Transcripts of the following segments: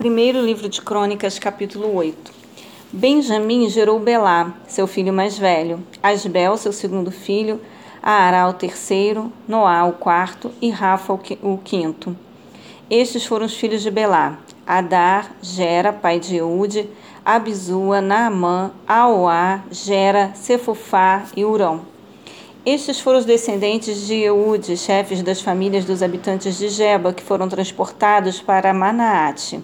Primeiro livro de Crônicas, capítulo 8. Benjamim gerou Belá, seu filho mais velho, Asbel, seu segundo filho, Aará, o terceiro, Noá, o quarto e Rafa, o quinto. Estes foram os filhos de Belá: Adar, Gera, pai de Eude, Abizua, Naamã, Aoá, Gera, Cefufá e Urão. Estes foram os descendentes de Eude, chefes das famílias dos habitantes de Geba, que foram transportados para Manaate.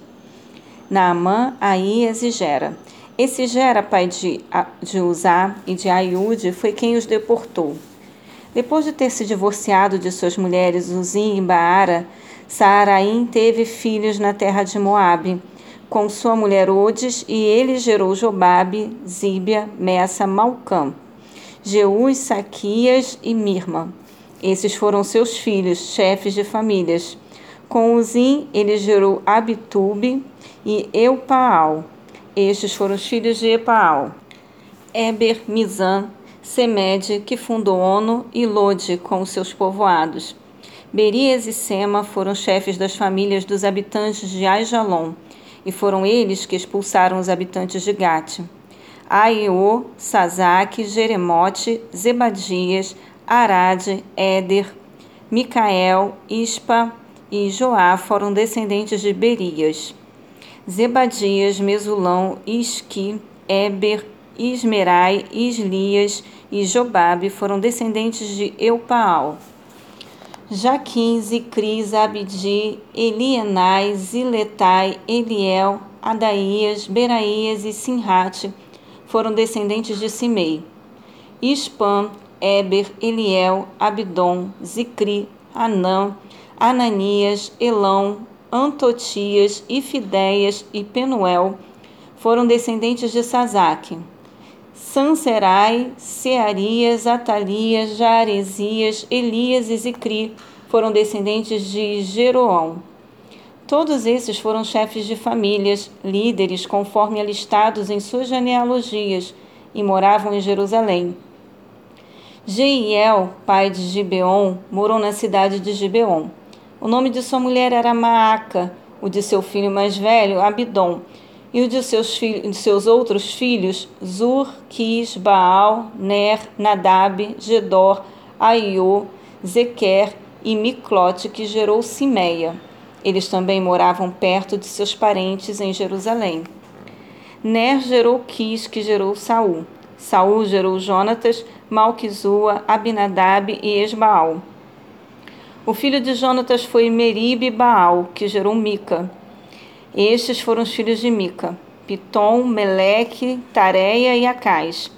Naamã, e Gera. Esse Gera, pai de, de Uzá e de Aiude, foi quem os deportou. Depois de ter se divorciado de suas mulheres Uzim e Baara, Saaraim teve filhos na terra de Moabe, com sua mulher Odes, e ele gerou Jobabe, Zíbia, Messa, Malcã. Jeús, Saquias e Mirma. Esses foram seus filhos, chefes de famílias. Com Uzim, ele gerou Abitube e Eupaal. Estes foram os filhos de Epaal. Eber, Mizan, Semede, que fundou Ono, e Lode, com seus povoados. Berias e Sema foram chefes das famílias dos habitantes de Aijalon, e foram eles que expulsaram os habitantes de Gate. Aiô, Sazaque, Jeremote, Zebadias, Arade, Éder, Micael, Ispa e Joá foram descendentes de Berias. Zebadias, Mesulão, Isqui, Eber, Ismerai, Islias e Jobabe foram descendentes de Eupaal. Jaquim, Zicris, Abidi, Elienai, Ziletai, Eliel, Adaías, Beraías e Sinrate foram descendentes de Simei. Ispam, Eber, Eliel, Abdon, Zicri, Anã, Ananias, Elão, Antotias, Ifideias e Penuel foram descendentes de Sazaque. Sanserai, Searias, Atalias, Jaresias, Elias e Zicri foram descendentes de Jeroão. Todos esses foram chefes de famílias, líderes conforme alistados em suas genealogias, e moravam em Jerusalém. Jeiel, pai de Gibeon, morou na cidade de Gibeon. O nome de sua mulher era Maaca, o de seu filho mais velho, Abidom, e o de seus, filhos, de seus outros filhos, Zur, Quis, Baal, Ner, Nadab, Gedor, Aiô, Zequer e Miclote, que gerou Simeia. Eles também moravam perto de seus parentes em Jerusalém. Ner gerou Quis, que gerou Saul. Saul gerou Jonatas, Malquizua, Abinadab e Esbaal. O filho de Jonatas foi Meribe Baal, que gerou Mica. Estes foram os filhos de Mica: Pitom, Meleque, Tareia e Acais.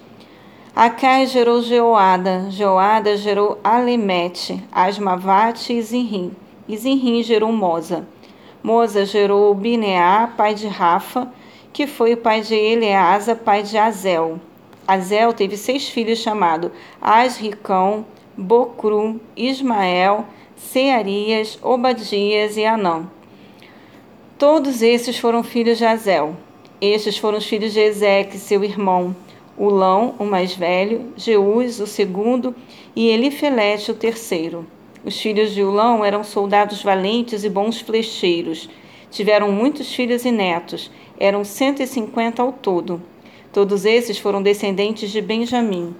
Acais gerou Jeoada, Jeoada gerou Alemete, Asmavate e Zinrim. E Zinrim gerou Moza. Moza gerou Bineá, pai de Rafa, que foi o pai de Eleasa, pai de Azel. Azel teve seis filhos chamados Asricão, Bocru, Ismael, Searias, Obadias e Anã. Todos esses foram filhos de Azel. Estes foram os filhos de Ezeque, seu irmão, Ulão, o mais velho, Jeús, o segundo, e Elifelete, o terceiro. Os filhos de Ulão eram soldados valentes e bons flecheiros. Tiveram muitos filhos e netos, eram 150 ao todo. Todos esses foram descendentes de Benjamim.